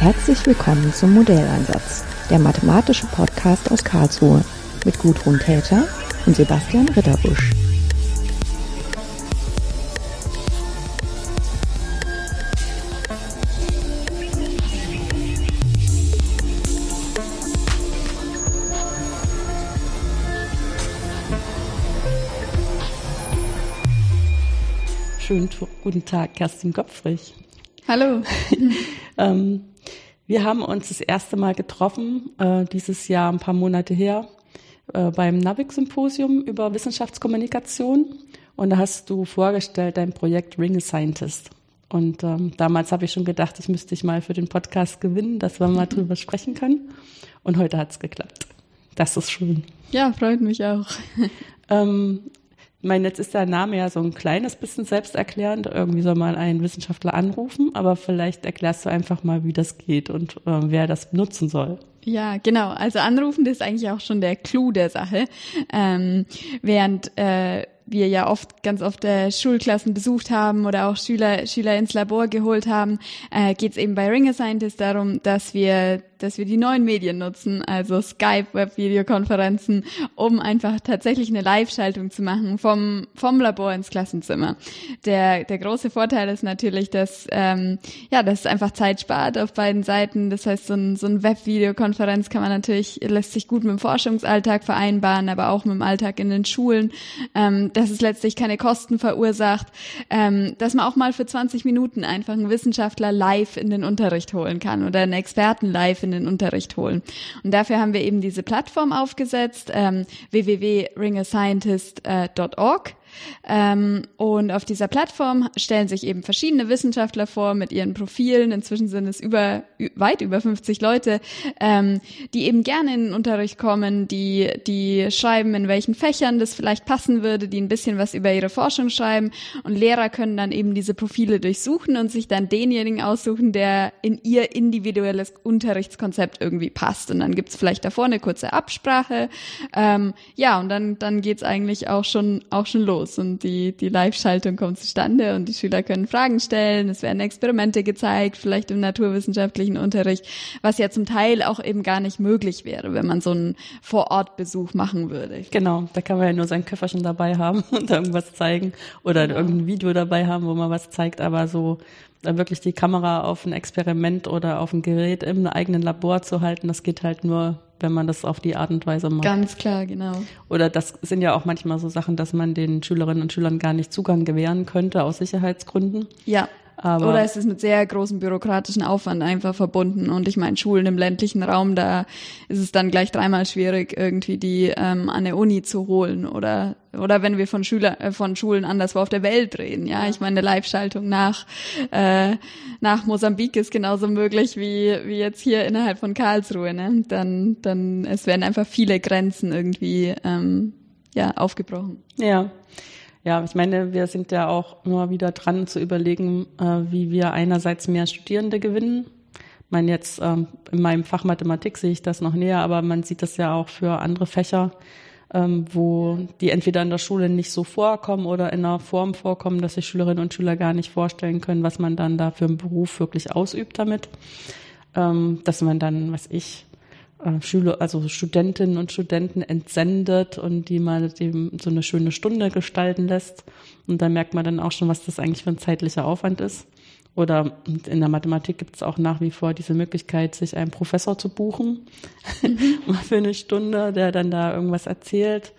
Herzlich willkommen zum Modelleinsatz, der mathematische Podcast aus Karlsruhe mit Gudrun Täter und Sebastian Ritterbusch. Schönen guten Tag, Kerstin Gopfrich. Hallo. ähm, wir haben uns das erste Mal getroffen, äh, dieses Jahr ein paar Monate her, äh, beim NAVIC-Symposium über Wissenschaftskommunikation. Und da hast du vorgestellt dein Projekt Ring a Scientist. Und ähm, damals habe ich schon gedacht, ich müsste dich mal für den Podcast gewinnen, dass wir mal drüber sprechen können. Und heute hat es geklappt. Das ist schön. Ja, freut mich auch. Ähm, ich meine, jetzt ist der Name ja so ein kleines bisschen selbsterklärend. Irgendwie soll man einen Wissenschaftler anrufen, aber vielleicht erklärst du einfach mal, wie das geht und äh, wer das nutzen soll. Ja, genau. Also anrufen, das ist eigentlich auch schon der Clou der Sache. Ähm, während äh, wir ja oft, ganz oft äh, Schulklassen besucht haben oder auch Schüler, Schüler ins Labor geholt haben, äh, geht es eben bei Ring Scientist darum, dass wir dass wir die neuen Medien nutzen, also Skype, Web-Videokonferenzen, um einfach tatsächlich eine Live-Schaltung zu machen vom, vom Labor ins Klassenzimmer. Der, der große Vorteil ist natürlich, dass, ähm, ja, dass es einfach Zeit spart auf beiden Seiten. Das heißt, so ein, so ein Web-Videokonferenz kann man natürlich, lässt sich gut mit dem Forschungsalltag vereinbaren, aber auch mit dem Alltag in den Schulen, ähm, dass es letztlich keine Kosten verursacht, ähm, dass man auch mal für 20 Minuten einfach einen Wissenschaftler live in den Unterricht holen kann oder einen Experten live in in den Unterricht holen. Und dafür haben wir eben diese Plattform aufgesetzt, ähm, www.ringascientist.org. Ähm, und auf dieser Plattform stellen sich eben verschiedene Wissenschaftler vor mit ihren Profilen. Inzwischen sind es über weit über 50 Leute, ähm, die eben gerne in den Unterricht kommen, die die schreiben, in welchen Fächern das vielleicht passen würde, die ein bisschen was über ihre Forschung schreiben. Und Lehrer können dann eben diese Profile durchsuchen und sich dann denjenigen aussuchen, der in ihr individuelles Unterrichtskonzept irgendwie passt. Und dann gibt's vielleicht davor eine kurze Absprache. Ähm, ja, und dann dann geht's eigentlich auch schon auch schon los los und die, die Live-Schaltung kommt zustande und die Schüler können Fragen stellen, es werden Experimente gezeigt, vielleicht im naturwissenschaftlichen Unterricht, was ja zum Teil auch eben gar nicht möglich wäre, wenn man so einen Vorortbesuch machen würde. Genau, da kann man ja nur sein Köfferchen dabei haben und irgendwas zeigen oder genau. irgendein Video dabei haben, wo man was zeigt, aber so da wirklich die Kamera auf ein Experiment oder auf ein Gerät im eigenen Labor zu halten, das geht halt nur, wenn man das auf die Art und Weise macht. Ganz klar, genau. Oder das sind ja auch manchmal so Sachen, dass man den Schülerinnen und Schülern gar nicht Zugang gewähren könnte aus Sicherheitsgründen. Ja. Aber Oder es ist mit sehr großem bürokratischen Aufwand einfach verbunden. Und ich meine, Schulen im ländlichen Raum, da ist es dann gleich dreimal schwierig, irgendwie die ähm, an der Uni zu holen. Oder oder wenn wir von Schüler äh, von Schulen anderswo auf der Welt reden. Ja, ich meine, eine Live-Schaltung nach äh, nach Mosambik ist genauso möglich wie wie jetzt hier innerhalb von Karlsruhe. Ne? Dann dann es werden einfach viele Grenzen irgendwie ähm, ja aufgebrochen. Ja. Ja, ich meine, wir sind ja auch immer wieder dran zu überlegen, äh, wie wir einerseits mehr Studierende gewinnen. Ich meine, jetzt ähm, in meinem Fach Mathematik sehe ich das noch näher, aber man sieht das ja auch für andere Fächer, ähm, wo die entweder in der Schule nicht so vorkommen oder in einer Form vorkommen, dass sich Schülerinnen und Schüler gar nicht vorstellen können, was man dann da für einen Beruf wirklich ausübt damit. Ähm, dass man dann, was ich, Schüler, also Studentinnen und Studenten entsendet und die mal dem so eine schöne Stunde gestalten lässt. Und da merkt man dann auch schon, was das eigentlich für ein zeitlicher Aufwand ist. Oder in der Mathematik gibt es auch nach wie vor diese Möglichkeit, sich einen Professor zu buchen mhm. für eine Stunde, der dann da irgendwas erzählt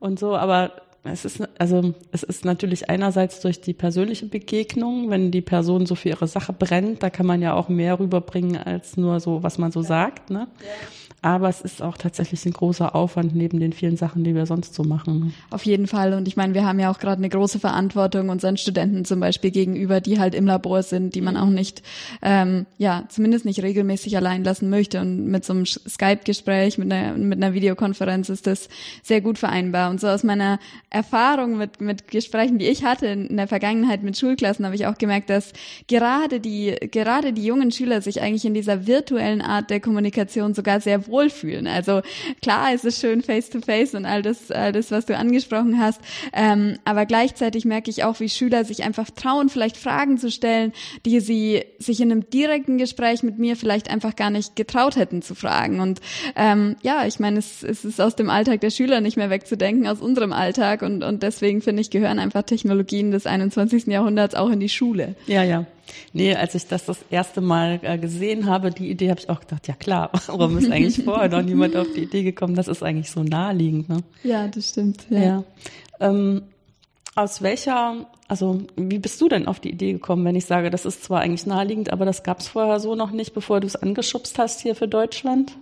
und so. Aber es ist, also, es ist natürlich einerseits durch die persönliche Begegnung, wenn die Person so für ihre Sache brennt, da kann man ja auch mehr rüberbringen als nur so, was man so sagt, ne? Ja. Aber es ist auch tatsächlich ein großer Aufwand neben den vielen Sachen, die wir sonst so machen. Auf jeden Fall. Und ich meine, wir haben ja auch gerade eine große Verantwortung unseren Studenten zum Beispiel gegenüber, die halt im Labor sind, die man auch nicht, ähm, ja, zumindest nicht regelmäßig allein lassen möchte. Und mit so einem Skype-Gespräch, mit einer, mit einer Videokonferenz ist das sehr gut vereinbar. Und so aus meiner Erfahrung mit, mit Gesprächen, die ich hatte in der Vergangenheit mit Schulklassen, habe ich auch gemerkt, dass gerade die, gerade die jungen Schüler sich eigentlich in dieser virtuellen Art der Kommunikation sogar sehr wohlfühlen. Also klar, es ist schön face to face und all das, all das, was du angesprochen hast. Ähm, aber gleichzeitig merke ich auch, wie Schüler sich einfach trauen, vielleicht Fragen zu stellen, die sie sich in einem direkten Gespräch mit mir vielleicht einfach gar nicht getraut hätten zu fragen. Und ähm, ja, ich meine, es, es ist aus dem Alltag der Schüler nicht mehr wegzudenken, aus unserem Alltag. Und, und deswegen finde ich, gehören einfach Technologien des 21. Jahrhunderts auch in die Schule. Ja, ja. Nee, als ich das das erste Mal äh, gesehen habe, die Idee habe ich auch gedacht, ja klar, warum ist eigentlich vorher noch niemand auf die Idee gekommen? Das ist eigentlich so naheliegend. Ne? Ja, das stimmt. Ja. ja. Ähm, aus welcher, also wie bist du denn auf die Idee gekommen, wenn ich sage, das ist zwar eigentlich naheliegend, aber das gab es vorher so noch nicht, bevor du es angeschubst hast hier für Deutschland?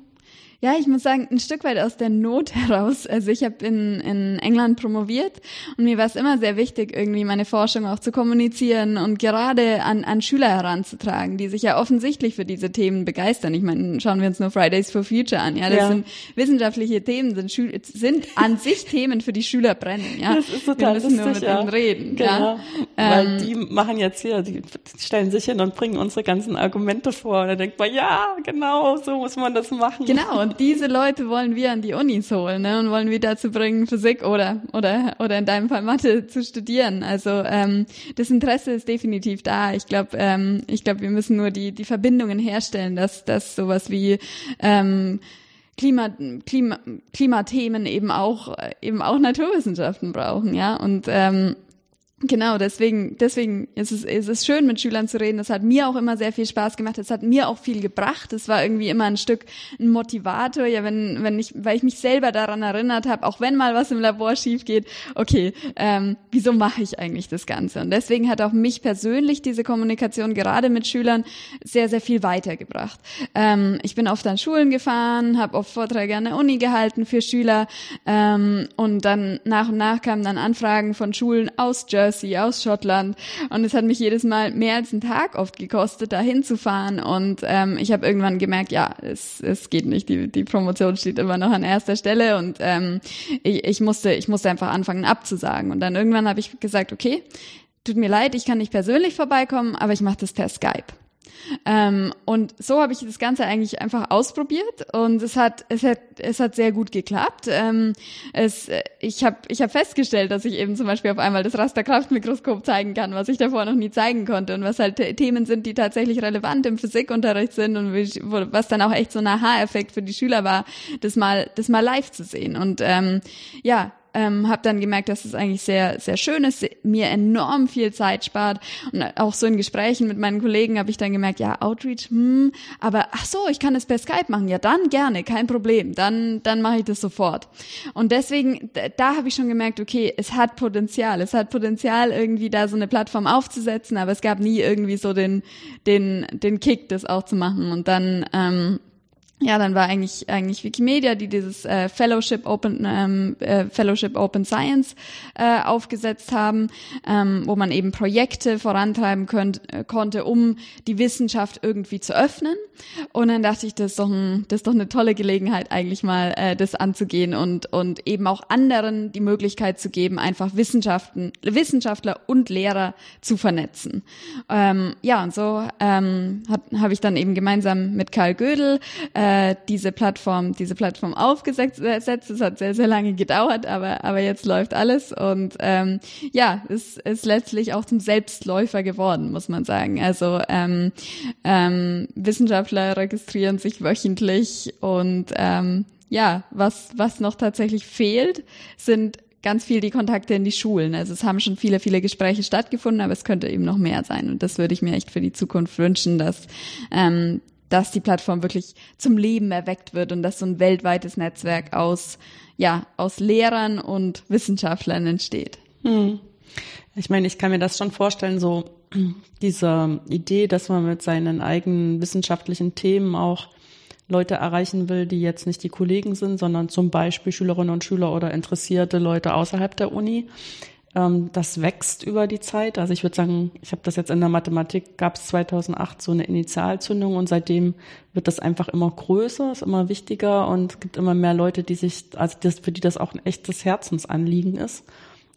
Ja, ich muss sagen, ein Stück weit aus der Not heraus. Also ich habe in, in England promoviert und mir war es immer sehr wichtig, irgendwie meine Forschung auch zu kommunizieren und gerade an, an Schüler heranzutragen, die sich ja offensichtlich für diese Themen begeistern. Ich meine, schauen wir uns nur Fridays for Future an. Ja, das ja. sind wissenschaftliche Themen, sind, Schül sind an sich Themen, für die Schüler brennen. Ja, das ist total wir müssen lustig, nur mit ja. ihnen reden. Genau. Ja? Weil ähm, die machen jetzt hier, die stellen sich hin und bringen unsere ganzen Argumente vor. Und dann denkt man, ja, genau, so muss man das machen. Genau und diese Leute wollen wir an die Unis holen ne, und wollen wir dazu bringen, Physik oder oder oder in deinem Fall Mathe zu studieren. Also ähm, das Interesse ist definitiv da. Ich glaube, ähm, ich glaube, wir müssen nur die die Verbindungen herstellen, dass dass sowas wie ähm, Klima, Klima, Klimathemen eben auch eben auch Naturwissenschaften brauchen, ja und ähm, Genau, deswegen, deswegen ist es, ist es schön, mit Schülern zu reden. Das hat mir auch immer sehr viel Spaß gemacht. Es hat mir auch viel gebracht. Es war irgendwie immer ein Stück ein Motivator. Ja, wenn, wenn ich, weil ich mich selber daran erinnert habe, auch wenn mal was im Labor schief geht, okay, ähm, wieso mache ich eigentlich das Ganze? Und deswegen hat auch mich persönlich diese Kommunikation gerade mit Schülern sehr, sehr viel weitergebracht. Ähm, ich bin oft an Schulen gefahren, habe oft Vorträge an der Uni gehalten für Schüler ähm, und dann nach und nach kamen dann Anfragen von Schulen aus Jersey Jersey, aus Schottland. Und es hat mich jedes Mal mehr als einen Tag oft gekostet, da hinzufahren. Und ähm, ich habe irgendwann gemerkt, ja, es, es geht nicht. Die, die Promotion steht immer noch an erster Stelle. Und ähm, ich, ich, musste, ich musste einfach anfangen abzusagen. Und dann irgendwann habe ich gesagt, okay, tut mir leid, ich kann nicht persönlich vorbeikommen, aber ich mache das per Skype. Ähm, und so habe ich das Ganze eigentlich einfach ausprobiert und es hat es hat es hat sehr gut geklappt. Ähm, es ich habe ich habe festgestellt, dass ich eben zum Beispiel auf einmal das Rasterkraftmikroskop zeigen kann, was ich davor noch nie zeigen konnte und was halt Themen sind, die tatsächlich relevant im Physikunterricht sind und was dann auch echt so ein Aha-Effekt für die Schüler war, das mal das mal live zu sehen und ähm, ja ähm, habe dann gemerkt, dass es eigentlich sehr, sehr schön ist, mir enorm viel Zeit spart. Und auch so in Gesprächen mit meinen Kollegen habe ich dann gemerkt, ja, Outreach, hm, aber ach so, ich kann das per Skype machen. Ja, dann gerne, kein Problem. Dann, dann mache ich das sofort. Und deswegen, da habe ich schon gemerkt, okay, es hat Potenzial. Es hat Potenzial, irgendwie da so eine Plattform aufzusetzen, aber es gab nie irgendwie so den, den, den Kick, das auch zu machen. Und dann, ähm, ja, dann war eigentlich eigentlich Wikimedia, die dieses äh, Fellowship Open ähm, äh, Fellowship Open Science äh, aufgesetzt haben, ähm, wo man eben Projekte vorantreiben könnt, äh, konnte, um die Wissenschaft irgendwie zu öffnen. Und dann dachte ich, das ist doch ein, das ist doch eine tolle Gelegenheit, eigentlich mal äh, das anzugehen und und eben auch anderen die Möglichkeit zu geben, einfach Wissenschaften, Wissenschaftler und Lehrer zu vernetzen. Ähm, ja, und so ähm, habe ich dann eben gemeinsam mit Karl Gödel äh, äh, diese Plattform, diese Plattform aufgesetzt. Es hat sehr, sehr lange gedauert, aber, aber jetzt läuft alles und ähm, ja, es ist letztlich auch zum Selbstläufer geworden, muss man sagen. Also ähm, ähm, Wissenschaftler registrieren sich wöchentlich und ähm, ja, was, was noch tatsächlich fehlt, sind ganz viel die Kontakte in die Schulen. Also es haben schon viele, viele Gespräche stattgefunden, aber es könnte eben noch mehr sein. Und das würde ich mir echt für die Zukunft wünschen, dass ähm, dass die Plattform wirklich zum Leben erweckt wird und dass so ein weltweites Netzwerk aus, ja, aus Lehrern und Wissenschaftlern entsteht. Hm. Ich meine, ich kann mir das schon vorstellen, so diese Idee, dass man mit seinen eigenen wissenschaftlichen Themen auch Leute erreichen will, die jetzt nicht die Kollegen sind, sondern zum Beispiel Schülerinnen und Schüler oder interessierte Leute außerhalb der Uni. Ähm, das wächst über die Zeit. Also ich würde sagen, ich habe das jetzt in der Mathematik, gab es 2008 so eine Initialzündung und seitdem wird das einfach immer größer, ist immer wichtiger und es gibt immer mehr Leute, die sich, also das, für die das auch ein echtes Herzensanliegen ist.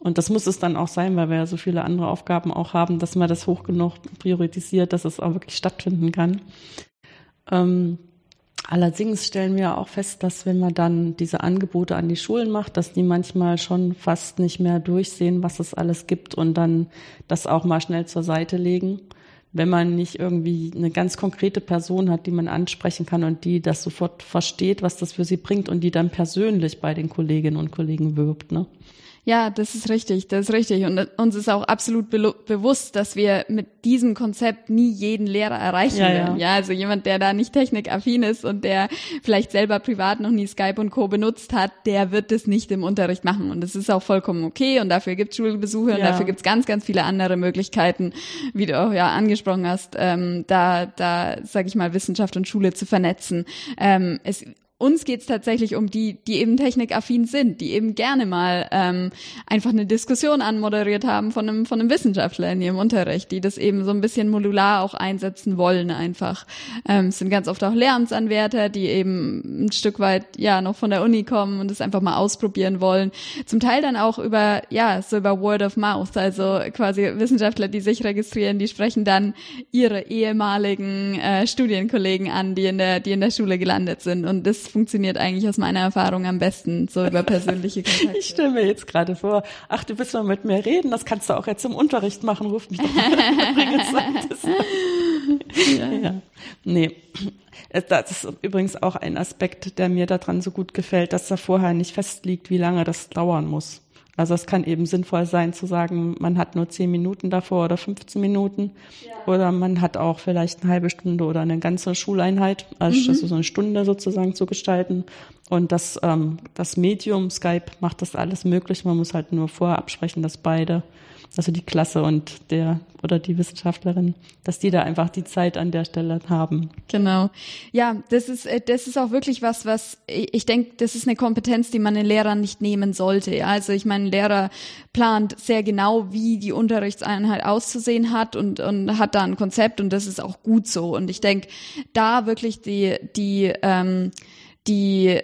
Und das muss es dann auch sein, weil wir ja so viele andere Aufgaben auch haben, dass man das hoch genug priorisiert, dass es auch wirklich stattfinden kann. Ähm, Allerdings stellen wir auch fest, dass wenn man dann diese Angebote an die Schulen macht, dass die manchmal schon fast nicht mehr durchsehen, was es alles gibt und dann das auch mal schnell zur Seite legen. Wenn man nicht irgendwie eine ganz konkrete Person hat, die man ansprechen kann und die das sofort versteht, was das für sie bringt und die dann persönlich bei den Kolleginnen und Kollegen wirbt. Ne? Ja, das ist richtig, das ist richtig. Und uns ist auch absolut be bewusst, dass wir mit diesem Konzept nie jeden Lehrer erreichen ja, werden. Ja. ja, also jemand, der da nicht technikaffin ist und der vielleicht selber privat noch nie Skype und Co. benutzt hat, der wird das nicht im Unterricht machen. Und das ist auch vollkommen okay. Und dafür gibt es Schulbesuche und dafür gibt es ganz, ganz viele andere Möglichkeiten, wie du auch ja angesprochen hast, ähm, da, da, sag ich mal, Wissenschaft und Schule zu vernetzen. Ähm, es uns geht's tatsächlich um die, die eben technikaffin sind, die eben gerne mal ähm, einfach eine Diskussion anmoderiert haben von einem, von einem Wissenschaftler in ihrem Unterricht, die das eben so ein bisschen modular auch einsetzen wollen einfach. Ähm, es sind ganz oft auch Lehramtsanwärter, die eben ein Stück weit ja noch von der Uni kommen und es einfach mal ausprobieren wollen. Zum Teil dann auch über, ja, so über Word of Mouth, also quasi Wissenschaftler, die sich registrieren, die sprechen dann ihre ehemaligen äh, Studienkollegen an, die in der, die in der Schule gelandet sind. Und das funktioniert eigentlich aus meiner Erfahrung am besten, so über persönliche Kontakte. Ich stelle mir jetzt gerade vor, ach, du willst mal mit mir reden, das kannst du auch jetzt im Unterricht machen, ruf mich doch ja. ja. Nee. Das ist übrigens auch ein Aspekt, der mir daran so gut gefällt, dass da vorher nicht festliegt, wie lange das dauern muss. Also es kann eben sinnvoll sein zu sagen, man hat nur zehn Minuten davor oder 15 Minuten ja. oder man hat auch vielleicht eine halbe Stunde oder eine ganze Schuleinheit, also mhm. so eine Stunde sozusagen zu gestalten. Und das, ähm, das Medium Skype macht das alles möglich. Man muss halt nur vorher absprechen, dass beide also die Klasse und der oder die Wissenschaftlerin, dass die da einfach die Zeit an der Stelle haben. Genau. Ja, das ist äh, das ist auch wirklich was, was ich denke, das ist eine Kompetenz, die man den Lehrern nicht nehmen sollte. Also ich meine, ein Lehrer plant sehr genau, wie die Unterrichtseinheit auszusehen hat und und hat da ein Konzept und das ist auch gut so. Und ich denke, da wirklich die die ähm, die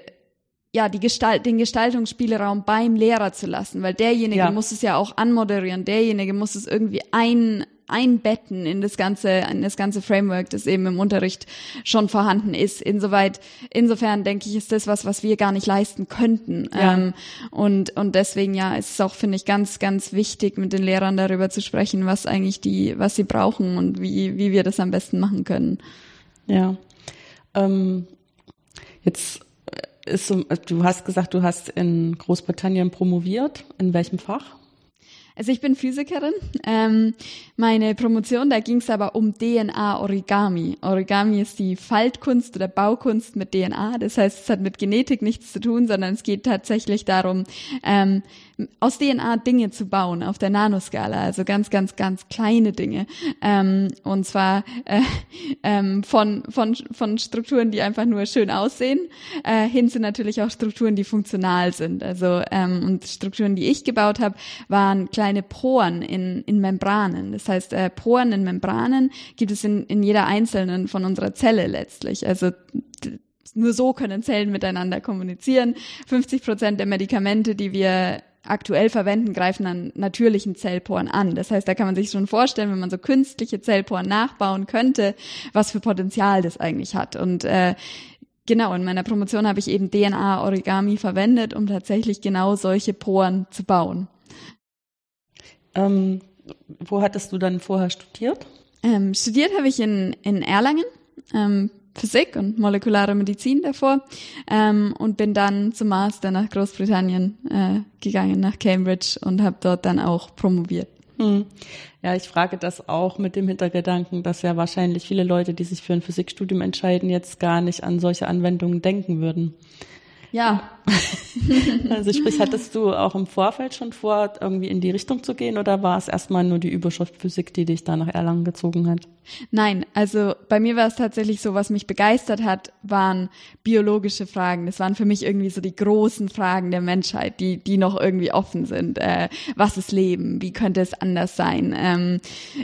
ja, die Gestalt, den Gestaltungsspielraum beim Lehrer zu lassen, weil derjenige ja. muss es ja auch anmoderieren, derjenige muss es irgendwie ein, einbetten in das ganze, in das ganze Framework, das eben im Unterricht schon vorhanden ist. Insoweit, insofern denke ich, ist das was, was wir gar nicht leisten könnten. Ja. Ähm, und, und deswegen, ja, ist es auch, finde ich, ganz, ganz wichtig, mit den Lehrern darüber zu sprechen, was eigentlich die, was sie brauchen und wie, wie wir das am besten machen können. Ja. Ähm, jetzt ist du hast gesagt, du hast in Großbritannien promoviert. In welchem Fach? Also ich bin Physikerin. Ähm, meine Promotion, da ging es aber um DNA-Origami. Origami ist die Faltkunst oder Baukunst mit DNA. Das heißt, es hat mit Genetik nichts zu tun, sondern es geht tatsächlich darum, ähm, aus DNA Dinge zu bauen auf der Nanoskala, also ganz, ganz, ganz kleine Dinge. Ähm, und zwar äh, ähm, von, von, von Strukturen, die einfach nur schön aussehen, äh, hin zu natürlich auch Strukturen, die funktional sind. Also ähm, und Strukturen, die ich gebaut habe, waren kleine Poren in, in Membranen. Das heißt, äh, Poren in Membranen gibt es in, in jeder einzelnen von unserer Zelle letztlich. Also nur so können Zellen miteinander kommunizieren. 50 Prozent der Medikamente, die wir aktuell verwenden, greifen an natürlichen Zellporen an. Das heißt, da kann man sich schon vorstellen, wenn man so künstliche Zellporen nachbauen könnte, was für Potenzial das eigentlich hat. Und äh, genau, in meiner Promotion habe ich eben DNA-Origami verwendet, um tatsächlich genau solche Poren zu bauen. Ähm, wo hattest du dann vorher studiert? Ähm, studiert habe ich in, in Erlangen. Ähm, Physik und molekulare Medizin davor ähm, und bin dann zum Master nach Großbritannien äh, gegangen, nach Cambridge und habe dort dann auch promoviert. Hm. Ja, ich frage das auch mit dem Hintergedanken, dass ja wahrscheinlich viele Leute, die sich für ein Physikstudium entscheiden, jetzt gar nicht an solche Anwendungen denken würden. Ja. also sprich, hattest du auch im Vorfeld schon vor, irgendwie in die Richtung zu gehen oder war es erstmal nur die Überschrift Physik, die dich da nach Erlangen gezogen hat? Nein, also bei mir war es tatsächlich so, was mich begeistert hat, waren biologische Fragen. Das waren für mich irgendwie so die großen Fragen der Menschheit, die, die noch irgendwie offen sind. Äh, was ist Leben? Wie könnte es anders sein? Ähm,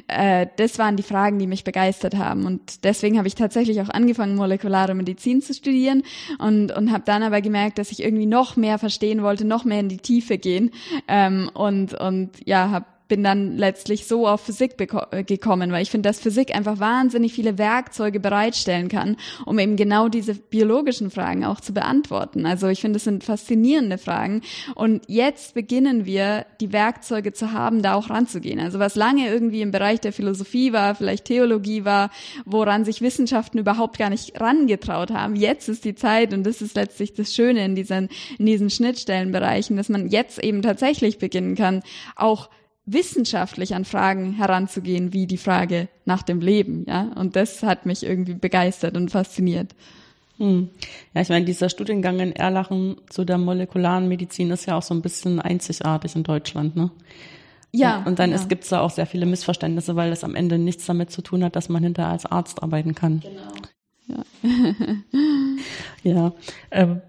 äh, das waren die Fragen, die mich begeistert haben. Und deswegen habe ich tatsächlich auch angefangen, molekulare Medizin zu studieren und, und habe dann aber gemerkt, dass ich irgendwie noch mehr verstehen wollte, noch mehr in die Tiefe gehen. Ähm, und, und ja, habe bin dann letztlich so auf Physik äh, gekommen, weil ich finde, dass Physik einfach wahnsinnig viele Werkzeuge bereitstellen kann, um eben genau diese biologischen Fragen auch zu beantworten. Also ich finde, es sind faszinierende Fragen. Und jetzt beginnen wir, die Werkzeuge zu haben, da auch ranzugehen. Also was lange irgendwie im Bereich der Philosophie war, vielleicht Theologie war, woran sich Wissenschaften überhaupt gar nicht rangetraut haben. Jetzt ist die Zeit und das ist letztlich das Schöne in diesen, in diesen Schnittstellenbereichen, dass man jetzt eben tatsächlich beginnen kann, auch wissenschaftlich an Fragen heranzugehen, wie die Frage nach dem Leben, ja. Und das hat mich irgendwie begeistert und fasziniert. Hm. Ja, ich meine, dieser Studiengang in Erlachen zu der molekularen Medizin ist ja auch so ein bisschen einzigartig in Deutschland, ne? Ja. Und dann ja. gibt es da auch sehr viele Missverständnisse, weil das am Ende nichts damit zu tun hat, dass man hinterher als Arzt arbeiten kann. Genau. Ja. ja. Ähm,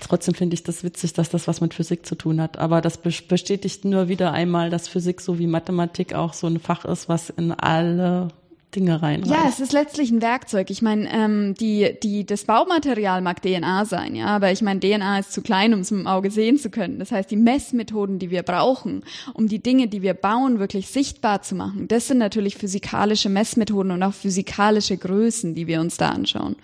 trotzdem finde ich das witzig, dass das was mit Physik zu tun hat. Aber das bestätigt nur wieder einmal, dass Physik so wie Mathematik auch so ein Fach ist, was in alle Dinge rein. Ja, es ist letztlich ein Werkzeug. Ich meine, ähm, die, die, das Baumaterial mag DNA sein, ja, aber ich meine, DNA ist zu klein, um es mit dem Auge sehen zu können. Das heißt, die Messmethoden, die wir brauchen, um die Dinge, die wir bauen, wirklich sichtbar zu machen, das sind natürlich physikalische Messmethoden und auch physikalische Größen, die wir uns da anschauen.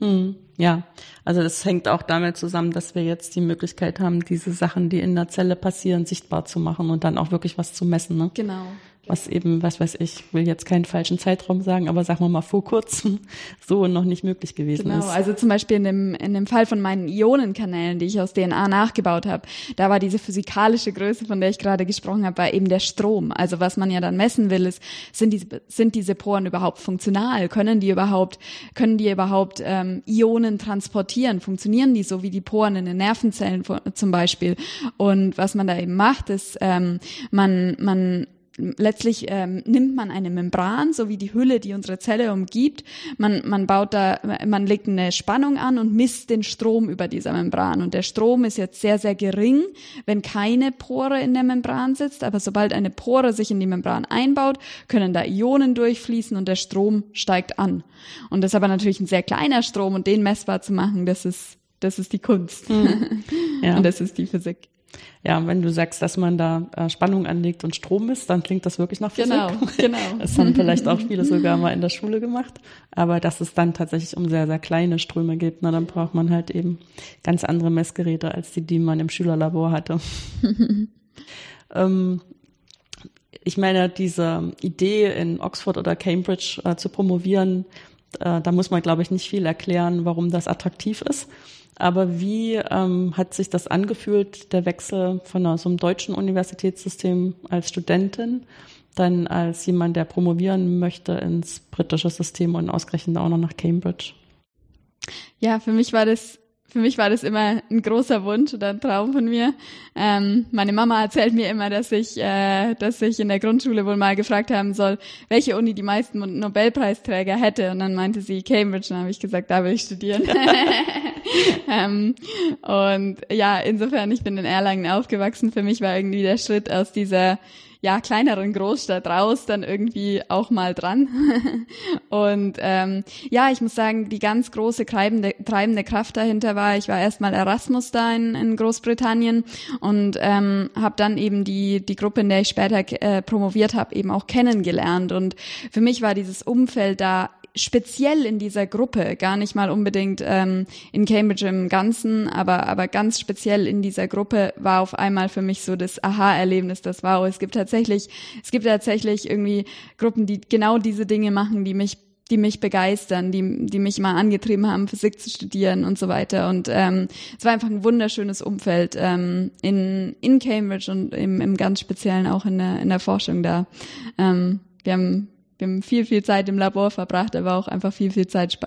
Hm, ja, also das hängt auch damit zusammen, dass wir jetzt die Möglichkeit haben, diese Sachen, die in der Zelle passieren, sichtbar zu machen und dann auch wirklich was zu messen. Ne? Genau was eben, was weiß ich, will jetzt keinen falschen Zeitraum sagen, aber sagen wir mal vor kurzem so noch nicht möglich gewesen genau, ist. Genau, also zum Beispiel in dem, in dem Fall von meinen Ionenkanälen, die ich aus DNA nachgebaut habe, da war diese physikalische Größe, von der ich gerade gesprochen habe, war eben der Strom. Also was man ja dann messen will, ist, sind diese, sind diese Poren überhaupt funktional? Können die überhaupt, können die überhaupt ähm, Ionen transportieren? Funktionieren die so wie die Poren in den Nervenzellen zum Beispiel? Und was man da eben macht, ist, ähm, man, man letztlich ähm, nimmt man eine Membran, so wie die Hülle, die unsere Zelle umgibt. Man, man baut da, man legt eine Spannung an und misst den Strom über dieser Membran. Und der Strom ist jetzt sehr, sehr gering, wenn keine Pore in der Membran sitzt. Aber sobald eine Pore sich in die Membran einbaut, können da Ionen durchfließen und der Strom steigt an. Und das ist aber natürlich ein sehr kleiner Strom und den messbar zu machen, das ist, das ist die Kunst. Mhm. Ja. und das ist die Physik. Ja, wenn du sagst, dass man da äh, Spannung anlegt und Strom misst, dann klingt das wirklich nach Physik. Genau, genau. Das haben vielleicht auch viele sogar mal in der Schule gemacht. Aber dass es dann tatsächlich um sehr, sehr kleine Ströme geht, na, dann braucht man halt eben ganz andere Messgeräte als die, die man im Schülerlabor hatte. ähm, ich meine, diese Idee in Oxford oder Cambridge äh, zu promovieren, äh, da muss man, glaube ich, nicht viel erklären, warum das attraktiv ist. Aber wie ähm, hat sich das angefühlt, der Wechsel von so einem deutschen Universitätssystem als Studentin, dann als jemand, der promovieren möchte, ins britische System und ausgerechnet auch noch nach Cambridge? Ja, für mich war das für mich war das immer ein großer Wunsch oder ein Traum von mir. Ähm, meine Mama erzählt mir immer, dass ich, äh, dass ich in der Grundschule wohl mal gefragt haben soll, welche Uni die meisten Nobelpreisträger hätte. Und dann meinte sie Cambridge. Dann habe ich gesagt, da will ich studieren. ähm, und ja, insofern, ich bin in Erlangen aufgewachsen. Für mich war irgendwie der Schritt aus dieser ja, kleineren Großstadt raus dann irgendwie auch mal dran. und ähm, ja, ich muss sagen, die ganz große treibende, treibende Kraft dahinter war, ich war erstmal Erasmus da in, in Großbritannien und ähm, habe dann eben die, die Gruppe, in der ich später äh, promoviert habe, eben auch kennengelernt. Und für mich war dieses Umfeld da speziell in dieser Gruppe, gar nicht mal unbedingt ähm, in Cambridge im Ganzen, aber, aber ganz speziell in dieser Gruppe war auf einmal für mich so das Aha-Erlebnis, das wow, es gibt tatsächlich, es gibt tatsächlich irgendwie Gruppen, die genau diese Dinge machen, die mich die mich begeistern, die, die mich mal angetrieben haben, Physik zu studieren und so weiter. Und ähm, es war einfach ein wunderschönes Umfeld ähm, in, in Cambridge und im, im ganz Speziellen auch in der, in der Forschung da. Ähm, wir haben wir haben viel, viel Zeit im Labor verbracht, aber auch einfach viel, viel Zeit,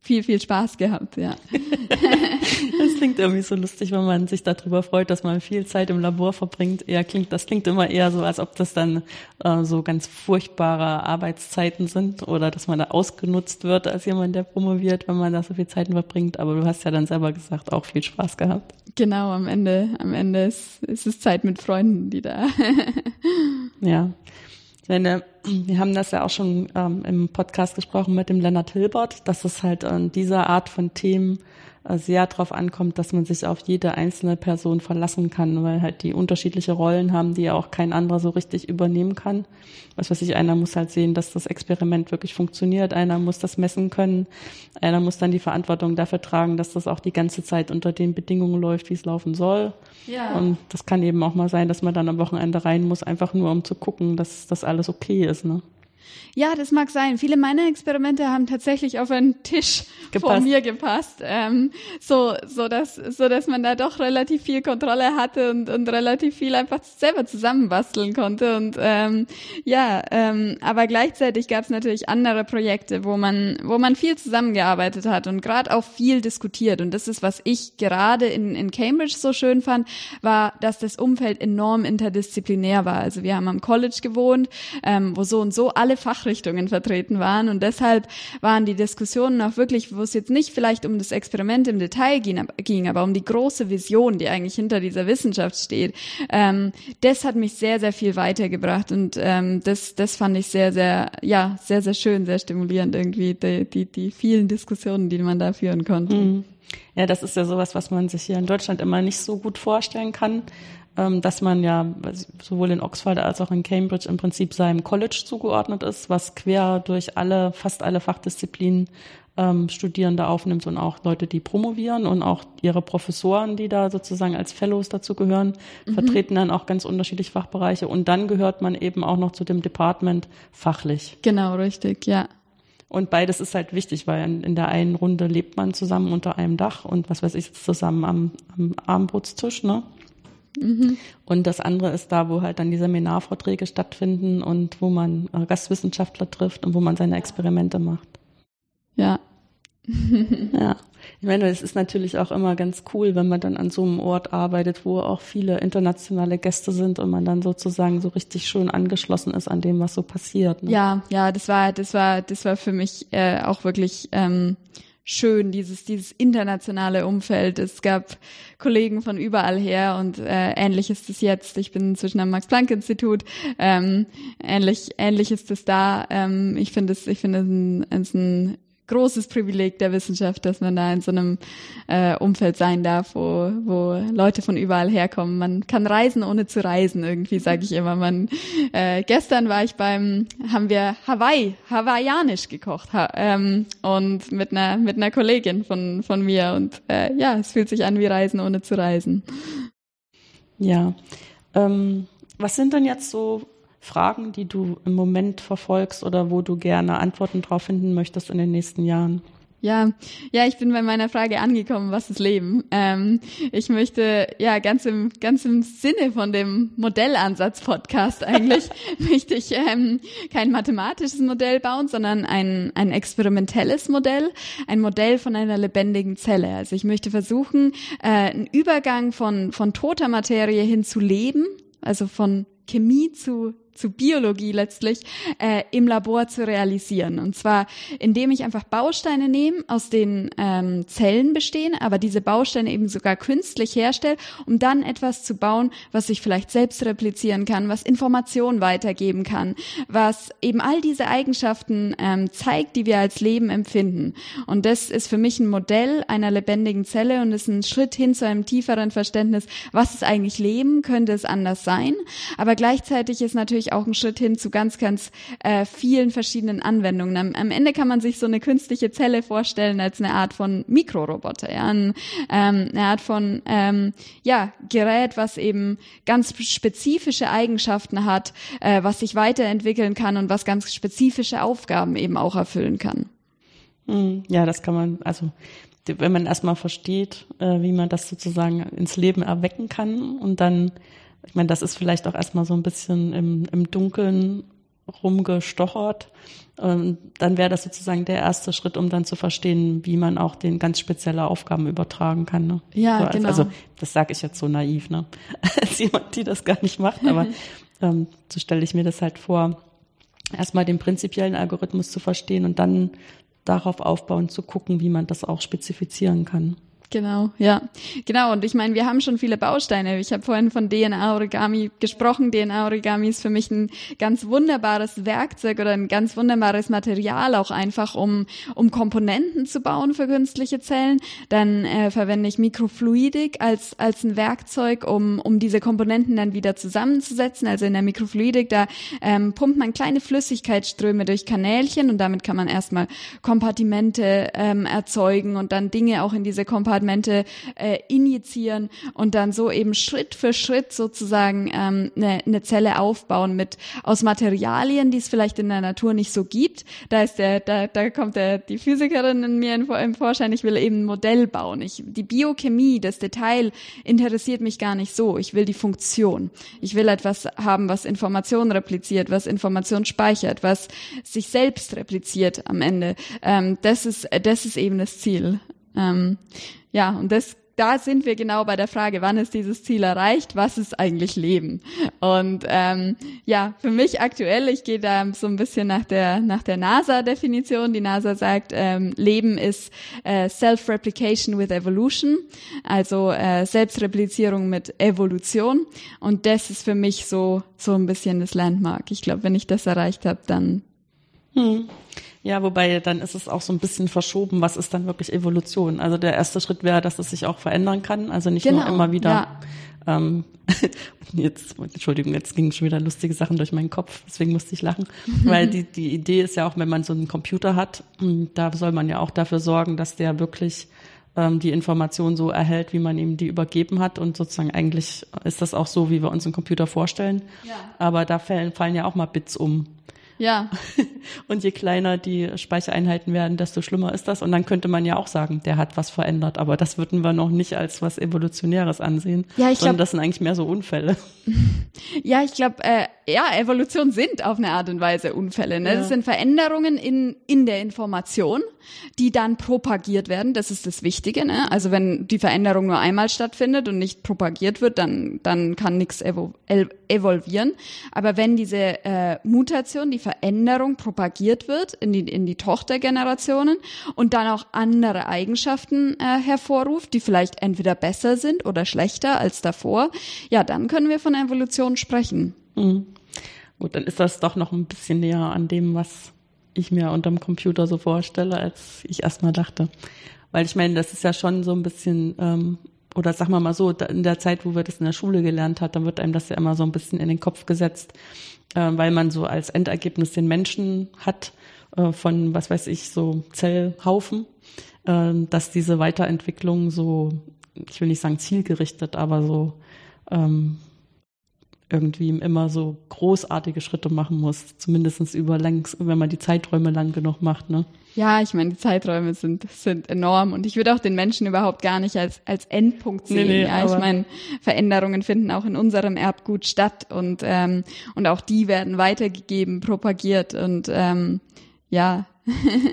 viel, viel Spaß gehabt, ja. das klingt irgendwie so lustig, wenn man sich darüber freut, dass man viel Zeit im Labor verbringt. Ja, klingt, das klingt immer eher so, als ob das dann äh, so ganz furchtbare Arbeitszeiten sind oder dass man da ausgenutzt wird als jemand, der promoviert, wenn man da so viel Zeit verbringt. Aber du hast ja dann selber gesagt, auch viel Spaß gehabt. Genau, am Ende, am Ende ist, ist es Zeit mit Freunden, die da. ja. Ich meine, Wir haben das ja auch schon ähm, im Podcast gesprochen mit dem Lennart Hilbert, dass es halt an dieser Art von Themen äh, sehr darauf ankommt, dass man sich auf jede einzelne Person verlassen kann, weil halt die unterschiedliche Rollen haben, die ja auch kein anderer so richtig übernehmen kann. Was weiß ich, einer muss halt sehen, dass das Experiment wirklich funktioniert, einer muss das messen können, einer muss dann die Verantwortung dafür tragen, dass das auch die ganze Zeit unter den Bedingungen läuft, wie es laufen soll. Ja. Und das kann eben auch mal sein, dass man dann am Wochenende rein muss, einfach nur um zu gucken, dass das alles okay ist. Ne? Ja, das mag sein. Viele meiner Experimente haben tatsächlich auf einen Tisch gepasst. vor mir gepasst, ähm, so so dass so dass man da doch relativ viel Kontrolle hatte und, und relativ viel einfach selber zusammenbasteln konnte und ähm, ja, ähm, aber gleichzeitig gab es natürlich andere Projekte, wo man wo man viel zusammengearbeitet hat und gerade auch viel diskutiert und das ist was ich gerade in in Cambridge so schön fand, war, dass das Umfeld enorm interdisziplinär war. Also wir haben am College gewohnt, ähm, wo so und so alle Fachrichtungen vertreten waren. Und deshalb waren die Diskussionen auch wirklich, wo es jetzt nicht vielleicht um das Experiment im Detail ging, aber um die große Vision, die eigentlich hinter dieser Wissenschaft steht. Ähm, das hat mich sehr, sehr viel weitergebracht. Und ähm, das, das fand ich sehr, sehr, ja, sehr, sehr schön, sehr stimulierend irgendwie, die, die, die vielen Diskussionen, die man da führen konnte. Mhm. Ja, das ist ja sowas, was man sich hier in Deutschland immer nicht so gut vorstellen kann. Ähm, dass man ja sowohl in Oxford als auch in Cambridge im Prinzip seinem College zugeordnet ist, was quer durch alle, fast alle Fachdisziplinen ähm, Studierende aufnimmt und auch Leute, die promovieren und auch ihre Professoren, die da sozusagen als Fellows dazu gehören, mhm. vertreten dann auch ganz unterschiedliche Fachbereiche und dann gehört man eben auch noch zu dem Department fachlich. Genau, richtig, ja. Und beides ist halt wichtig, weil in, in, der einen Runde lebt man zusammen unter einem Dach und was weiß ich, zusammen am, am Abendbrotstisch, ne? Mhm. Und das andere ist da, wo halt dann die Seminarvorträge stattfinden und wo man äh, Gastwissenschaftler trifft und wo man seine Experimente macht. Ja. ja. Ich meine, es ist natürlich auch immer ganz cool, wenn man dann an so einem Ort arbeitet, wo auch viele internationale Gäste sind und man dann sozusagen so richtig schön angeschlossen ist an dem, was so passiert. Ne? Ja, ja, das war, das war, das war für mich äh, auch wirklich ähm, schön, dieses, dieses internationale Umfeld. Es gab Kollegen von überall her und äh, ähnlich ist es jetzt. Ich bin inzwischen am Max-Planck-Institut. Ähm, ähnlich, ähnlich ist es da. Ähm, ich finde es, ich finde es ein, ein großes Privileg der Wissenschaft, dass man da in so einem äh, Umfeld sein darf, wo, wo Leute von überall herkommen. Man kann reisen, ohne zu reisen, irgendwie sage ich immer. Man, äh, gestern war ich beim, haben wir Hawaii, hawaiianisch gekocht ha, ähm, und mit einer mit einer Kollegin von von mir und äh, ja, es fühlt sich an wie Reisen, ohne zu reisen. Ja, ähm, was sind denn jetzt so Fragen, die du im Moment verfolgst oder wo du gerne Antworten drauf finden möchtest in den nächsten Jahren? Ja, ja, ich bin bei meiner Frage angekommen, was ist Leben? Ähm, ich möchte, ja, ganz im, ganz im Sinne von dem Modellansatz-Podcast eigentlich, möchte ich ähm, kein mathematisches Modell bauen, sondern ein, ein experimentelles Modell, ein Modell von einer lebendigen Zelle. Also ich möchte versuchen, äh, einen Übergang von, von toter Materie hin zu Leben, also von Chemie zu zu Biologie letztlich äh, im Labor zu realisieren. Und zwar, indem ich einfach Bausteine nehme, aus denen ähm, Zellen bestehen, aber diese Bausteine eben sogar künstlich herstelle, um dann etwas zu bauen, was sich vielleicht selbst replizieren kann, was Informationen weitergeben kann, was eben all diese Eigenschaften ähm, zeigt, die wir als Leben empfinden. Und das ist für mich ein Modell einer lebendigen Zelle und ist ein Schritt hin zu einem tieferen Verständnis, was ist eigentlich Leben, könnte es anders sein. Aber gleichzeitig ist natürlich auch ein Schritt hin zu ganz, ganz äh, vielen verschiedenen Anwendungen. Am, am, Ende kann man sich so eine künstliche Zelle vorstellen als eine Art von Mikroroboter, ja, ein, ähm, eine Art von ähm, ja Gerät, was eben ganz spezifische Eigenschaften hat, äh, was sich weiterentwickeln kann und was ganz spezifische Aufgaben eben auch erfüllen kann. Hm, ja, das kann man, also wenn man erstmal versteht, äh, wie man das sozusagen ins Leben erwecken kann und dann ich meine, das ist vielleicht auch erstmal so ein bisschen im, im Dunkeln rumgestochert. Ähm, dann wäre das sozusagen der erste Schritt, um dann zu verstehen, wie man auch den ganz spezielle Aufgaben übertragen kann. Ne? Ja, so, genau. Also das sage ich jetzt so naiv, ne? als jemand, die das gar nicht macht, aber ähm, so stelle ich mir das halt vor, erstmal den prinzipiellen Algorithmus zu verstehen und dann darauf aufbauen zu gucken, wie man das auch spezifizieren kann. Genau, ja. Genau, und ich meine, wir haben schon viele Bausteine. Ich habe vorhin von DNA-Origami gesprochen. DNA-Origami ist für mich ein ganz wunderbares Werkzeug oder ein ganz wunderbares Material auch einfach, um, um Komponenten zu bauen für künstliche Zellen. Dann äh, verwende ich Mikrofluidik als, als ein Werkzeug, um, um diese Komponenten dann wieder zusammenzusetzen. Also in der Mikrofluidik, da ähm, pumpt man kleine Flüssigkeitsströme durch Kanälchen und damit kann man erstmal Kompartimente ähm, erzeugen und dann Dinge auch in diese Kompartimente Kompartmente äh, injizieren und dann so eben Schritt für Schritt sozusagen ähm, eine, eine Zelle aufbauen mit aus Materialien, die es vielleicht in der Natur nicht so gibt. Da ist der, da, da kommt der, die Physikerin in mir im Vorschein. Ich will eben ein Modell bauen. Ich, die Biochemie, das Detail interessiert mich gar nicht so. Ich will die Funktion. Ich will etwas haben, was Informationen repliziert, was Informationen speichert, was sich selbst repliziert am Ende. Ähm, das ist, das ist eben das Ziel. Ähm, ja, und das, da sind wir genau bei der Frage, wann ist dieses Ziel erreicht? Was ist eigentlich Leben? Und ähm, ja, für mich aktuell, ich gehe da so ein bisschen nach der nach der NASA-Definition. Die NASA sagt, ähm, Leben ist äh, Self-Replication with Evolution, also äh, Selbstreplizierung mit Evolution. Und das ist für mich so so ein bisschen das Landmark. Ich glaube, wenn ich das erreicht habe, dann hm. Ja, wobei dann ist es auch so ein bisschen verschoben, was ist dann wirklich Evolution? Also der erste Schritt wäre, dass es sich auch verändern kann, also nicht genau, nur immer wieder. Ja. Ähm, jetzt, Entschuldigung, jetzt gingen schon wieder lustige Sachen durch meinen Kopf, deswegen musste ich lachen. Weil die, die Idee ist ja auch, wenn man so einen Computer hat, hm, da soll man ja auch dafür sorgen, dass der wirklich ähm, die Information so erhält, wie man ihm die übergeben hat. Und sozusagen eigentlich ist das auch so, wie wir uns einen Computer vorstellen. Ja. Aber da fallen, fallen ja auch mal Bits um. Ja. Und je kleiner die Speichereinheiten werden, desto schlimmer ist das. Und dann könnte man ja auch sagen, der hat was verändert. Aber das würden wir noch nicht als was Evolutionäres ansehen. Ja, ich glaube, das sind eigentlich mehr so Unfälle. Ja, ich glaube, äh, ja, Evolution sind auf eine Art und Weise Unfälle. Ne? Ja. Das sind Veränderungen in, in der Information, die dann propagiert werden. Das ist das Wichtige. Ne? Also wenn die Veränderung nur einmal stattfindet und nicht propagiert wird, dann, dann kann nichts evo evolvieren. Aber wenn diese äh, Mutation, die Veränderung propagiert wird in die, in die Tochtergenerationen und dann auch andere Eigenschaften äh, hervorruft, die vielleicht entweder besser sind oder schlechter als davor, ja, dann können wir von Evolution sprechen. Mhm. Gut, dann ist das doch noch ein bisschen näher an dem, was ich mir unterm Computer so vorstelle, als ich erstmal dachte. Weil ich meine, das ist ja schon so ein bisschen, ähm, oder sag mal mal so, in der Zeit, wo wir das in der Schule gelernt hat, dann wird einem das ja immer so ein bisschen in den Kopf gesetzt, äh, weil man so als Endergebnis den Menschen hat, äh, von, was weiß ich, so Zellhaufen, äh, dass diese Weiterentwicklung so, ich will nicht sagen zielgerichtet, aber so ähm, irgendwie immer so großartige Schritte machen muss, zumindestens über längs, wenn man die Zeiträume lang genug macht, ne? Ja, ich meine, die Zeiträume sind, sind enorm und ich würde auch den Menschen überhaupt gar nicht als, als Endpunkt sehen. Nee, nee, ja, ich meine, Veränderungen finden auch in unserem Erbgut statt und, ähm, und auch die werden weitergegeben, propagiert und ähm, ja,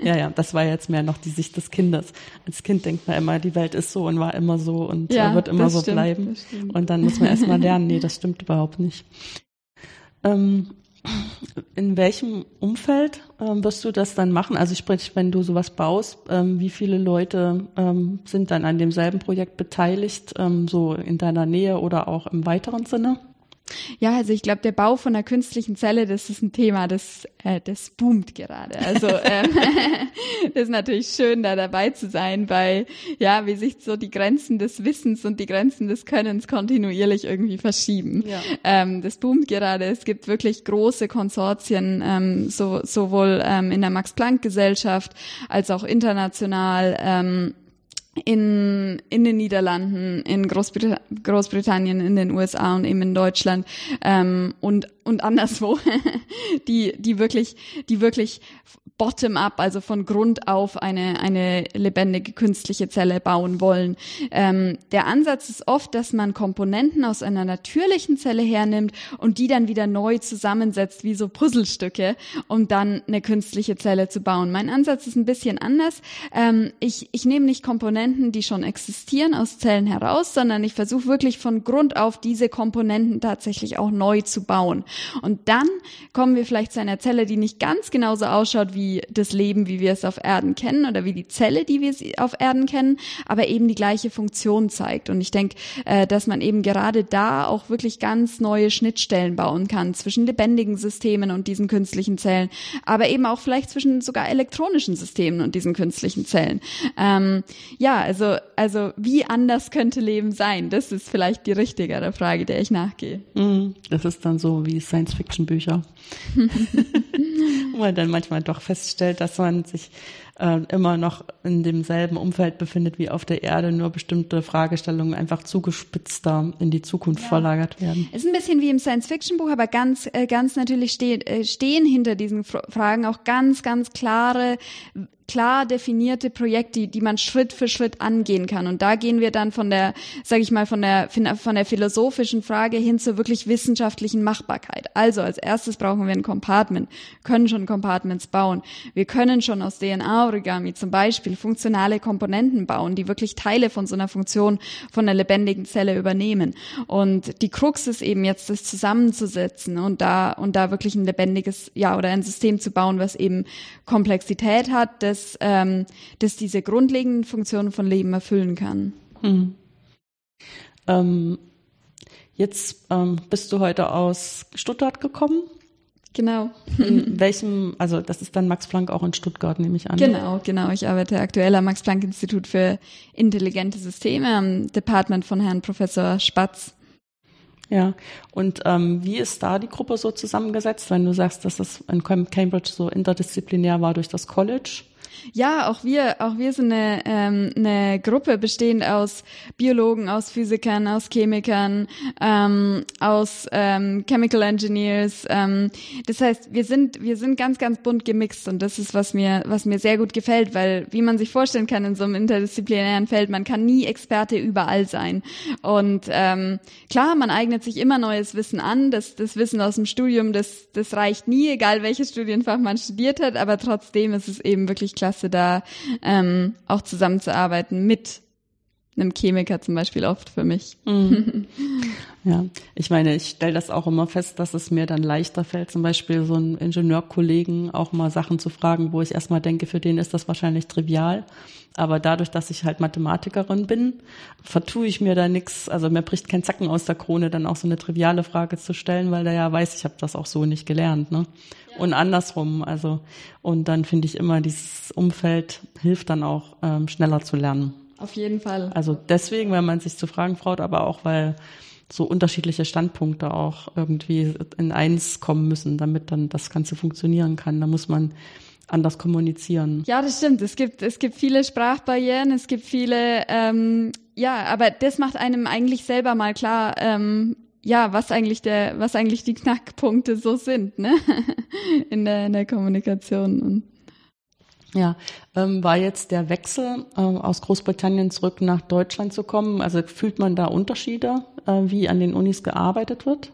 ja, ja, das war jetzt mehr noch die Sicht des Kindes. Als Kind denkt man immer, die Welt ist so und war immer so und ja, wird immer so stimmt, bleiben. Und dann muss man erstmal lernen, nee, das stimmt überhaupt nicht. Ähm, in welchem Umfeld ähm, wirst du das dann machen? Also sprich, wenn du sowas baust, ähm, wie viele Leute ähm, sind dann an demselben Projekt beteiligt, ähm, so in deiner Nähe oder auch im weiteren Sinne? Ja, also ich glaube, der Bau von einer künstlichen Zelle, das ist ein Thema, das, äh, das boomt gerade. Also ähm, das ist natürlich schön, da dabei zu sein, weil ja, wie sich so die Grenzen des Wissens und die Grenzen des Könnens kontinuierlich irgendwie verschieben. Ja. Ähm, das boomt gerade. Es gibt wirklich große Konsortien, ähm, so, sowohl ähm, in der Max-Planck-Gesellschaft als auch international. Ähm, in, in den Niederlanden, in Großbrit Großbritannien, in den USA und eben in Deutschland ähm, und und anderswo, die die wirklich die wirklich bottom up, also von Grund auf eine eine lebendige künstliche Zelle bauen wollen. Ähm, der Ansatz ist oft, dass man Komponenten aus einer natürlichen Zelle hernimmt und die dann wieder neu zusammensetzt wie so Puzzlestücke, um dann eine künstliche Zelle zu bauen. Mein Ansatz ist ein bisschen anders. Ähm, ich ich nehme nicht Komponenten, die schon existieren, aus Zellen heraus, sondern ich versuche wirklich von Grund auf diese Komponenten tatsächlich auch neu zu bauen. Und dann kommen wir vielleicht zu einer Zelle, die nicht ganz genauso ausschaut wie wie das Leben, wie wir es auf Erden kennen oder wie die Zelle, die wir auf Erden kennen, aber eben die gleiche Funktion zeigt. Und ich denke, äh, dass man eben gerade da auch wirklich ganz neue Schnittstellen bauen kann zwischen lebendigen Systemen und diesen künstlichen Zellen, aber eben auch vielleicht zwischen sogar elektronischen Systemen und diesen künstlichen Zellen. Ähm, ja, also, also wie anders könnte Leben sein? Das ist vielleicht die richtigere Frage, der ich nachgehe. Mhm. Das ist dann so wie Science-Fiction-Bücher. Wo man dann manchmal doch feststellt, dass man sich äh, immer noch in demselben Umfeld befindet wie auf der Erde, nur bestimmte Fragestellungen einfach zugespitzter in die Zukunft ja. verlagert werden. Ist ein bisschen wie im Science-Fiction-Buch, aber ganz, äh, ganz natürlich stehen, äh, stehen hinter diesen Fragen auch ganz, ganz klare klar definierte Projekte, die, man Schritt für Schritt angehen kann. Und da gehen wir dann von der, sage ich mal, von der von der philosophischen Frage hin zur wirklich wissenschaftlichen Machbarkeit. Also als erstes brauchen wir ein Compartment, können schon Compartments bauen. Wir können schon aus DNA-Origami zum Beispiel funktionale Komponenten bauen, die wirklich Teile von so einer Funktion von einer lebendigen Zelle übernehmen. Und die Krux ist eben jetzt, das zusammenzusetzen und da und da wirklich ein lebendiges, ja oder ein System zu bauen, was eben Komplexität hat, das das, ähm, das diese grundlegenden Funktionen von Leben erfüllen kann. Hm. Ähm, jetzt ähm, bist du heute aus Stuttgart gekommen. Genau. In welchem, also das ist dann Max Planck auch in Stuttgart, nehme ich an. Genau, genau. Ich arbeite aktuell am Max Planck Institut für intelligente Systeme am Department von Herrn Professor Spatz. Ja, und ähm, wie ist da die Gruppe so zusammengesetzt, wenn du sagst, dass das in Cambridge so interdisziplinär war durch das College? Ja, auch wir, auch wir sind eine, ähm, eine Gruppe bestehend aus Biologen, aus Physikern, aus Chemikern, ähm, aus ähm, Chemical Engineers. Ähm, das heißt, wir sind, wir sind ganz, ganz bunt gemixt und das ist, was mir, was mir sehr gut gefällt, weil, wie man sich vorstellen kann in so einem interdisziplinären Feld, man kann nie Experte überall sein. Und ähm, klar, man eignet sich immer neues Wissen an. Das, das Wissen aus dem Studium, das, das reicht nie, egal welches Studienfach man studiert hat, aber trotzdem ist es eben wirklich klasse klasse, da ähm, auch zusammenzuarbeiten mit einem Chemiker zum Beispiel oft für mich. Mhm. Ja, ich meine, ich stelle das auch immer fest, dass es mir dann leichter fällt, zum Beispiel so einen Ingenieurkollegen auch mal Sachen zu fragen, wo ich erstmal denke, für den ist das wahrscheinlich trivial. Aber dadurch, dass ich halt Mathematikerin bin, vertue ich mir da nichts, also mir bricht kein Zacken aus der Krone, dann auch so eine triviale Frage zu stellen, weil der ja weiß, ich habe das auch so nicht gelernt. Ne? Ja. Und andersrum, also und dann finde ich immer, dieses Umfeld hilft dann auch, ähm, schneller zu lernen. Auf jeden Fall. Also deswegen, wenn man sich zu Fragen traut, aber auch, weil so unterschiedliche Standpunkte auch irgendwie in eins kommen müssen, damit dann das Ganze funktionieren kann. Da muss man anders kommunizieren. Ja, das stimmt. Es gibt, es gibt viele Sprachbarrieren, es gibt viele, ähm, ja, aber das macht einem eigentlich selber mal klar, ähm, ja, was eigentlich der, was eigentlich die Knackpunkte so sind, ne? in der, in der Kommunikation. Und ja, ähm, war jetzt der Wechsel äh, aus Großbritannien zurück nach Deutschland zu kommen? Also fühlt man da Unterschiede, äh, wie an den Unis gearbeitet wird?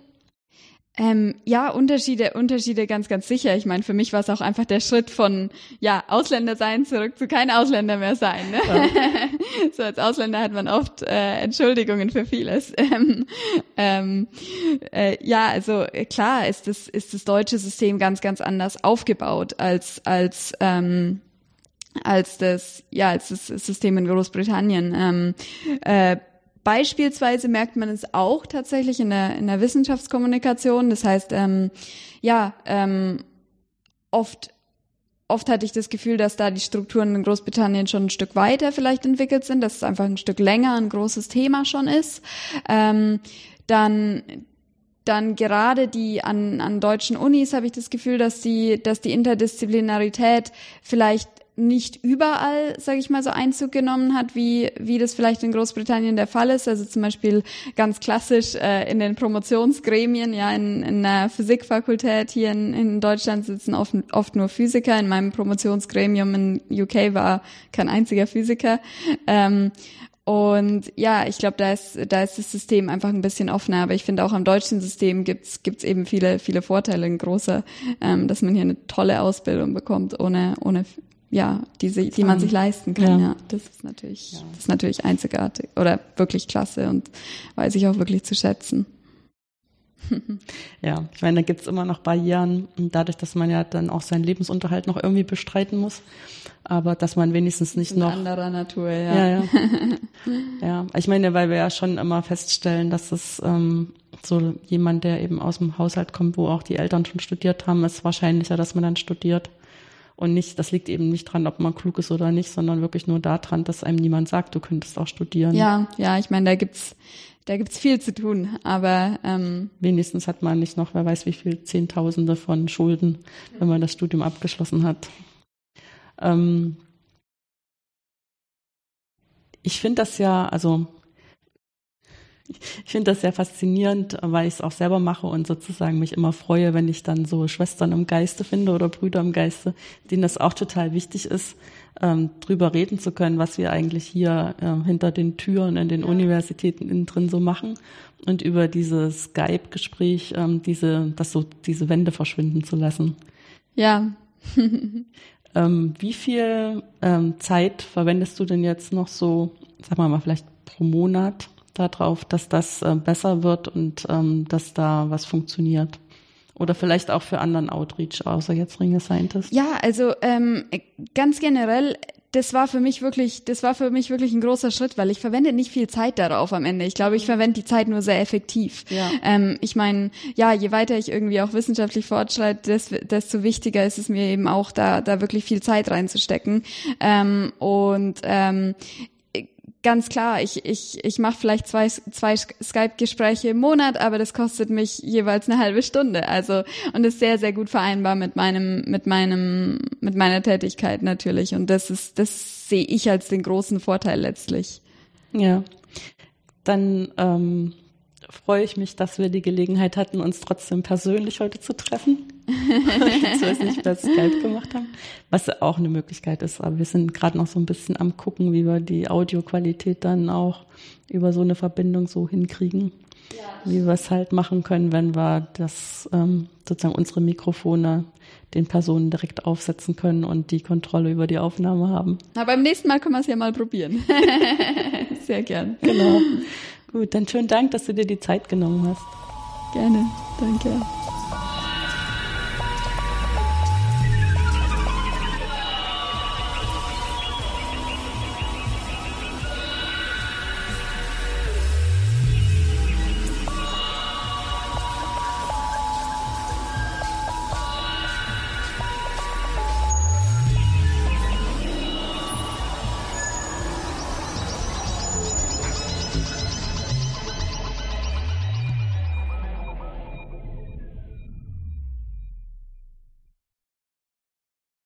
Ähm, ja, Unterschiede, Unterschiede ganz, ganz sicher. Ich meine, für mich war es auch einfach der Schritt von ja Ausländer sein zurück zu kein Ausländer mehr sein. Ne? Ja. so als Ausländer hat man oft äh, Entschuldigungen für vieles. Ähm, ähm, äh, ja, also klar ist das ist das deutsche System ganz, ganz anders aufgebaut als als ähm, als das ja als das System in Großbritannien. Ähm, äh, Beispielsweise merkt man es auch tatsächlich in der, in der Wissenschaftskommunikation. Das heißt, ähm, ja, ähm, oft, oft hatte ich das Gefühl, dass da die Strukturen in Großbritannien schon ein Stück weiter vielleicht entwickelt sind, dass es einfach ein Stück länger ein großes Thema schon ist. Ähm, dann dann gerade die an, an deutschen Unis habe ich das Gefühl, dass die, dass die Interdisziplinarität vielleicht nicht überall, sage ich mal, so Einzug genommen hat, wie, wie das vielleicht in Großbritannien der Fall ist. Also zum Beispiel ganz klassisch äh, in den Promotionsgremien, ja, in, in der Physikfakultät hier in, in Deutschland sitzen oft, oft nur Physiker. In meinem Promotionsgremium in UK war kein einziger Physiker. Ähm, und ja, ich glaube, da ist, da ist das System einfach ein bisschen offener. Aber ich finde auch am deutschen System gibt's gibt's eben viele, viele Vorteile, ein großer, ähm, dass man hier eine tolle Ausbildung bekommt, ohne, ohne ja, die, die man sich leisten kann. Ja, ja das ist natürlich, ja. das ist natürlich einzigartig oder wirklich klasse und weiß ich auch wirklich zu schätzen. ja, ich meine, da gibt's immer noch Barrieren, dadurch, dass man ja dann auch seinen Lebensunterhalt noch irgendwie bestreiten muss. Aber dass man wenigstens nicht noch. anderer Natur, ja. Ja, ja. ja, ich meine, weil wir ja schon immer feststellen, dass es ähm, so jemand, der eben aus dem Haushalt kommt, wo auch die Eltern schon studiert haben, ist wahrscheinlicher, dass man dann studiert. Und nicht, das liegt eben nicht dran, ob man klug ist oder nicht, sondern wirklich nur daran, dass einem niemand sagt, du könntest auch studieren. Ja, ja, ich meine, da gibt's da gibt's viel zu tun, aber ähm, wenigstens hat man nicht noch, wer weiß wie viel Zehntausende von Schulden, wenn man das Studium abgeschlossen hat. Ähm, ich finde das ja, also ich finde das sehr faszinierend, weil ich es auch selber mache und sozusagen mich immer freue, wenn ich dann so Schwestern im Geiste finde oder Brüder im Geiste, denen das auch total wichtig ist, ähm, drüber reden zu können, was wir eigentlich hier äh, hinter den Türen in den ja. Universitäten innen drin so machen und über dieses Skype-Gespräch ähm, diese, das so diese Wände verschwinden zu lassen. Ja. ähm, wie viel ähm, Zeit verwendest du denn jetzt noch so, sag mal mal vielleicht pro Monat darauf, dass das äh, besser wird und ähm, dass da was funktioniert? Oder vielleicht auch für anderen Outreach, außer jetzt Ringe Scientist? Ja, also ähm, ganz generell, das war für mich wirklich, das war für mich wirklich ein großer Schritt, weil ich verwende nicht viel Zeit darauf am Ende. Ich glaube, ich verwende die Zeit nur sehr effektiv. Ja. Ähm, ich meine, ja, je weiter ich irgendwie auch wissenschaftlich fortschreite, desto wichtiger ist es mir eben auch, da, da wirklich viel Zeit reinzustecken. Ähm, und ähm, ganz klar, ich, ich, ich mache vielleicht zwei, zwei Skype-Gespräche im Monat, aber das kostet mich jeweils eine halbe Stunde. Also und ist sehr, sehr gut vereinbar mit meinem, mit meinem, mit meiner Tätigkeit natürlich. Und das ist, das sehe ich als den großen Vorteil letztlich. Ja. Dann ähm, freue ich mich, dass wir die Gelegenheit hatten, uns trotzdem persönlich heute zu treffen. so es nicht per Skype gemacht haben. Was auch eine Möglichkeit ist. Aber wir sind gerade noch so ein bisschen am gucken, wie wir die Audioqualität dann auch über so eine Verbindung so hinkriegen. Ja. Wie wir es halt machen können, wenn wir das ähm, sozusagen unsere Mikrofone den Personen direkt aufsetzen können und die Kontrolle über die Aufnahme haben. Na, beim nächsten Mal können wir es ja mal probieren. Sehr gern. Genau. Gut, dann schönen Dank, dass du dir die Zeit genommen hast. Gerne, danke.